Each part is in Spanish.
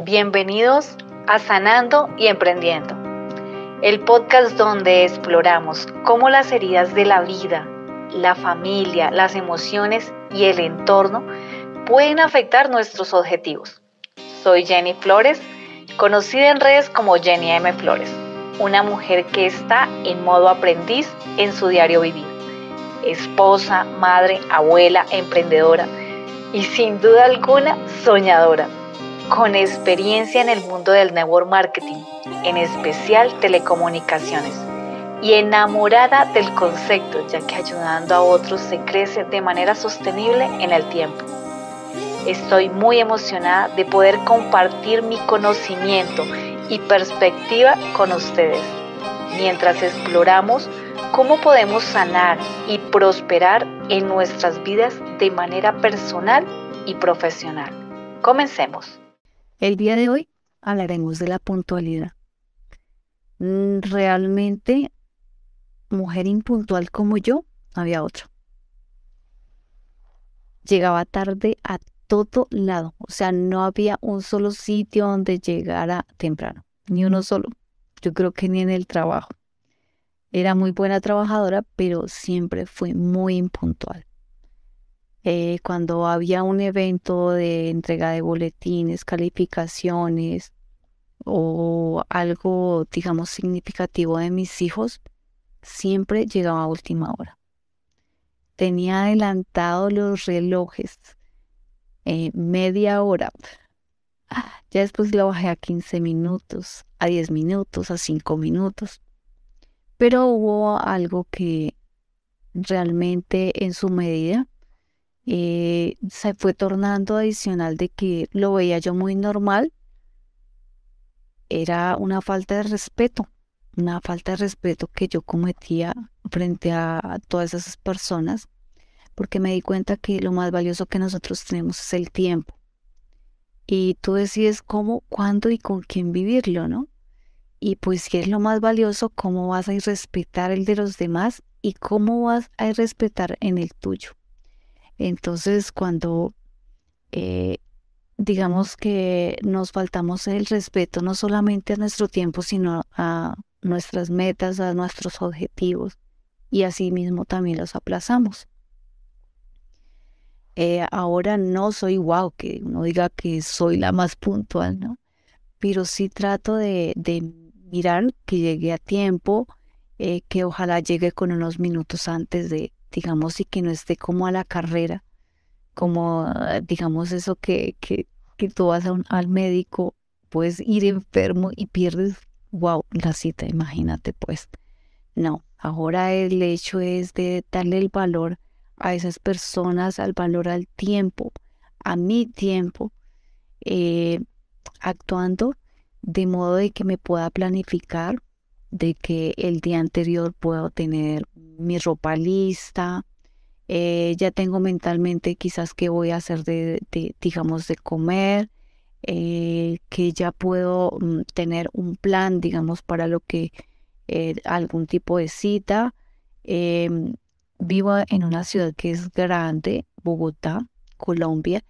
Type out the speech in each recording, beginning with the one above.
Bienvenidos a Sanando y Emprendiendo, el podcast donde exploramos cómo las heridas de la vida, la familia, las emociones y el entorno pueden afectar nuestros objetivos. Soy Jenny Flores, conocida en redes como Jenny M. Flores, una mujer que está en modo aprendiz en su diario vivir. Esposa, madre, abuela, emprendedora y sin duda alguna soñadora con experiencia en el mundo del network marketing, en especial telecomunicaciones, y enamorada del concepto, ya que ayudando a otros se crece de manera sostenible en el tiempo. Estoy muy emocionada de poder compartir mi conocimiento y perspectiva con ustedes, mientras exploramos cómo podemos sanar y prosperar en nuestras vidas de manera personal y profesional. Comencemos. El día de hoy hablaremos de la puntualidad. Mm, realmente, mujer impuntual como yo, había otra. Llegaba tarde a todo lado, o sea, no había un solo sitio donde llegara temprano, ni uno solo. Yo creo que ni en el trabajo. Era muy buena trabajadora, pero siempre fui muy impuntual. Eh, cuando había un evento de entrega de boletines, calificaciones o algo, digamos, significativo de mis hijos, siempre llegaba a última hora. Tenía adelantado los relojes eh, media hora. Ya después lo bajé a 15 minutos, a 10 minutos, a 5 minutos. Pero hubo algo que realmente en su medida eh, se fue tornando adicional de que lo veía yo muy normal, era una falta de respeto, una falta de respeto que yo cometía frente a todas esas personas, porque me di cuenta que lo más valioso que nosotros tenemos es el tiempo. Y tú decides cómo, cuándo y con quién vivirlo, ¿no? Y pues si es lo más valioso, cómo vas a respetar el de los demás y cómo vas a respetar en el tuyo. Entonces, cuando eh, digamos que nos faltamos el respeto no solamente a nuestro tiempo, sino a nuestras metas, a nuestros objetivos, y así mismo también los aplazamos. Eh, ahora no soy wow, que uno diga que soy la más puntual, ¿no? Pero sí trato de, de mirar que llegue a tiempo, eh, que ojalá llegue con unos minutos antes de, digamos, y que no esté como a la carrera, como, digamos, eso que, que, que tú vas al médico, puedes ir enfermo y pierdes, wow, la cita, imagínate, pues. No, ahora el hecho es de darle el valor a esas personas, al valor al tiempo, a mi tiempo, eh, actuando de modo de que me pueda planificar, de que el día anterior puedo tener mi ropa lista, eh, ya tengo mentalmente quizás qué voy a hacer de, digamos, de comer, eh, que ya puedo mm, tener un plan, digamos, para lo que eh, algún tipo de cita. Em, vivo en una ciudad que es grande, Bogotá, Colombia,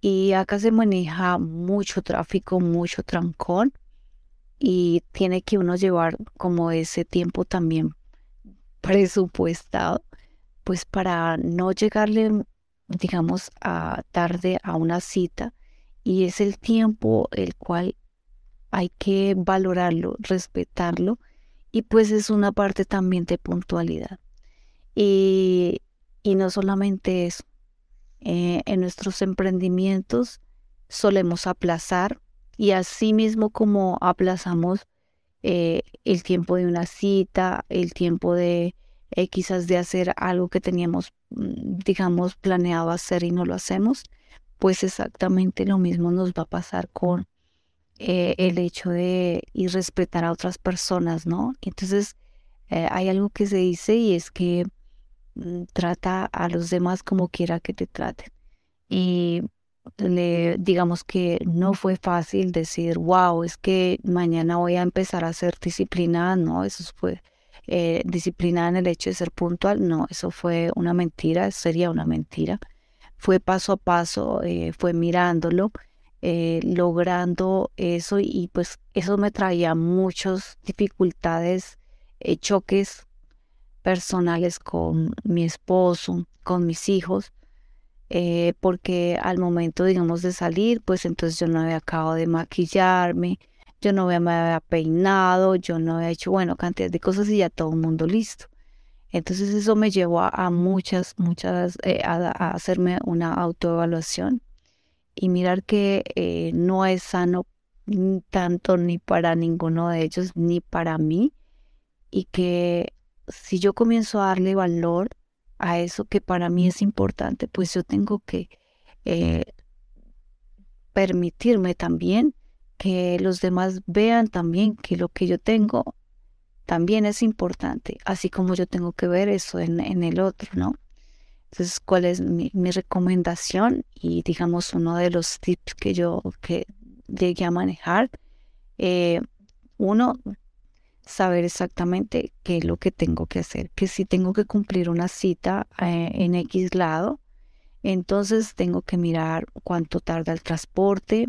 y acá se maneja mucho tráfico, mucho trancón y tiene que uno llevar como ese tiempo también presupuestado, pues para no llegarle, digamos, a tarde a una cita y es el tiempo el cual hay que valorarlo, respetarlo y pues es una parte también de puntualidad. Y, y no solamente eso, eh, en nuestros emprendimientos solemos aplazar y así mismo como aplazamos eh, el tiempo de una cita, el tiempo de eh, quizás de hacer algo que teníamos, mm, digamos, planeado hacer y no lo hacemos, pues exactamente lo mismo nos va a pasar con eh, el hecho de ir respetar a otras personas, ¿no? Entonces, hay algo que se dice y es que mm, trata a los demás como quiera que te traten. Y le, digamos que no fue fácil decir, wow, es que mañana voy a empezar a ser disciplinada, no, eso fue eh, disciplinada en el hecho de ser puntual, no, eso fue una mentira, sería una mentira. Fue paso a paso, eh, fue mirándolo, eh, logrando eso y pues eso me traía muchas dificultades, eh, choques personales con mi esposo, con mis hijos, eh, porque al momento, digamos, de salir, pues entonces yo no había acabado de maquillarme, yo no me había peinado, yo no había hecho, bueno, cantidad de cosas y ya todo el mundo listo. Entonces eso me llevó a, muchas, muchas, a hacerme una autoevaluación y mirar que eh, no es sano tanto ni para ninguno de ellos ni para mí y que si yo comienzo a darle valor a eso que para mí es importante, pues yo tengo que eh, permitirme también que los demás vean también que lo que yo tengo también es importante, así como yo tengo que ver eso en, en el otro, ¿no? Entonces, ¿cuál es mi, recomendación? Y digamos, uno de los tips que yo que llegué a manejar, eh, uno, saber exactamente qué es lo que tengo que hacer, que si tengo que cumplir una cita eh, en X lado, entonces tengo que mirar cuánto tarda el transporte,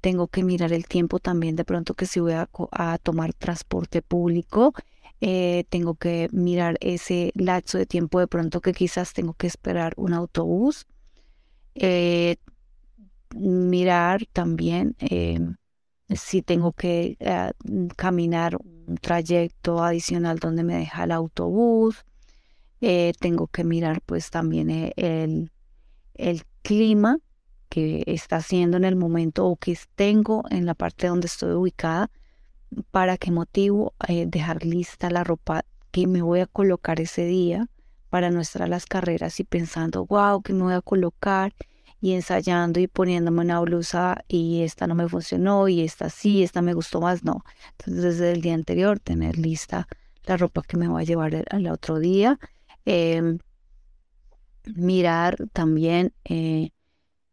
tengo que mirar el tiempo también de pronto que si voy a, tomar transporte público, eh, tengo que mirar ese lapso de tiempo de pronto que quizás tengo que esperar un autobús. Eh, mirar también eh, si tengo que caminar un trayecto adicional donde me deja el autobús. tengo que mirar pues también el, el clima que está haciendo en el momento o que tengo en la parte donde estoy ubicada para qué motivo eh, dejar lista la ropa que me voy a colocar ese día para nuestras las carreras y pensando, wow, que me voy a colocar y ensayando y poniéndome una blusa y esta no me funcionó y esta sí, esta me gustó más, no. Entonces desde el día anterior tener lista la ropa que me voy a llevar al otro día. Em, mirar también eh,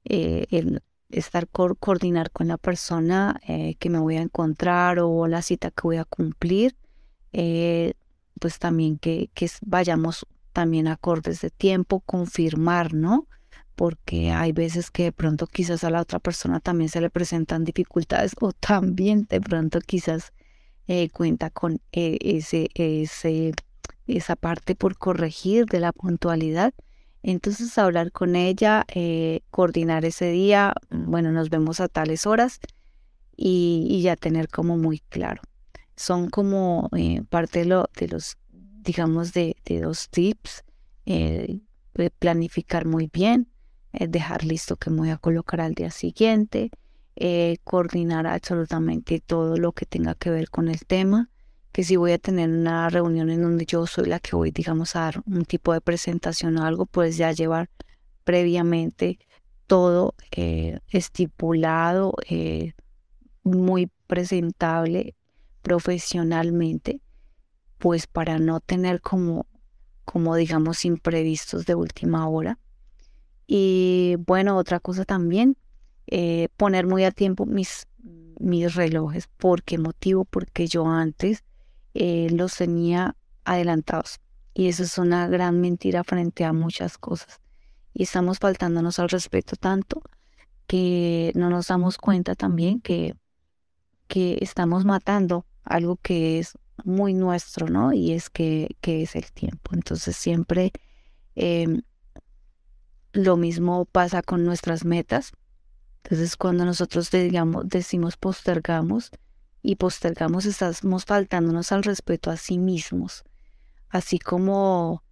eh, el, estar coordinar con la persona eh, que me voy a encontrar o la cita que voy a cumplir, pues también que, que vayamos también acordes de tiempo, confirmar, ¿no? Porque hay veces que de pronto quizás a la otra persona también se le presentan dificultades o también de pronto quizás eh, cuenta con ese, ese, esa parte por corregir de la puntualidad entonces hablar con ella, eh, coordinar ese día, bueno, nos vemos a tales horas y, ya tener como muy claro. Son como eh, parte de, lo, de, los, digamos, de, de dos tips. Eh, planificar muy bien, dejar listo que me voy a colocar al día siguiente, coordinar absolutamente todo lo que tenga que ver con el tema que si voy a tener una reunión en donde yo soy la que voy, digamos, a dar un tipo de presentación o algo, pues ya llevar previamente todo eh, estipulado, eh, muy presentable profesionalmente, pues para no tener como, como digamos, imprevistos de última hora. Y bueno, otra cosa también, eh, poner muy a tiempo mis, mis relojes. ¿Por qué motivo? Porque yo antes eh, los tenía adelantados. Y eso es una gran mentira frente a muchas cosas. Y estamos faltándonos al respeto tanto que no nos damos cuenta también que, que estamos matando algo que es muy nuestro, ¿no? Y es que, que es el tiempo. Entonces siempre em, lo mismo pasa con nuestras metas. Entonces cuando nosotros decimos postergamos, y postergamos, estamos faltándonos al respeto a sí mismos. Así como,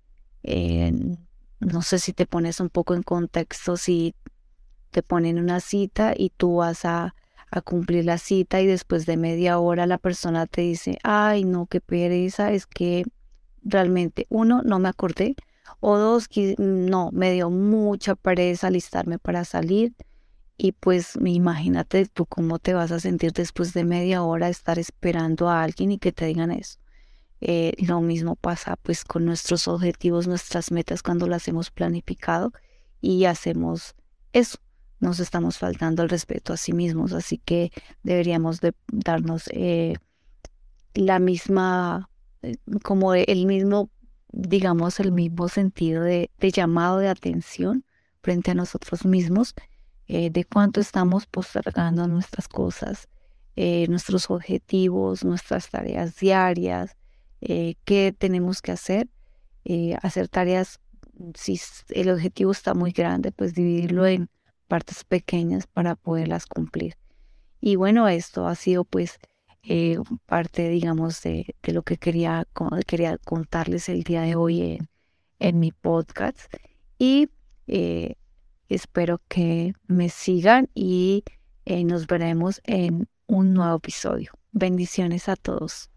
no sé si te pones un poco en contexto, si te ponen una cita y tú vas a, a cumplir la cita y después de media hora la persona te dice, ay, no, qué pereza, es que realmente, uno, no me acordé, o dos, no, me dio mucha pereza alistarme para salir y pues imagínate tú cómo te vas a sentir después de media hora estar esperando a alguien y que te digan eso. Eh, lo mismo pasa pues con nuestros objetivos, nuestras metas cuando las hemos planificado y hacemos eso. Nos estamos faltando el respeto a sí mismos, así que deberíamos de darnos eh, la misma, eh, como el mismo, digamos, el mismo sentido de llamado de atención frente a nosotros mismos eh, de cuánto estamos postergando nuestras cosas, eh, nuestros objetivos, nuestras tareas diarias, eh, qué tenemos que hacer. hacer tareas, si el objetivo está muy grande, pues dividirlo en partes pequeñas para poderlas cumplir. Y bueno, esto ha sido pues parte, digamos, de, lo que quería, quería contarles el día de hoy en, en mi podcast. Y Espero que me sigan y eh, nos veremos en un nuevo episodio. Bendiciones a todos.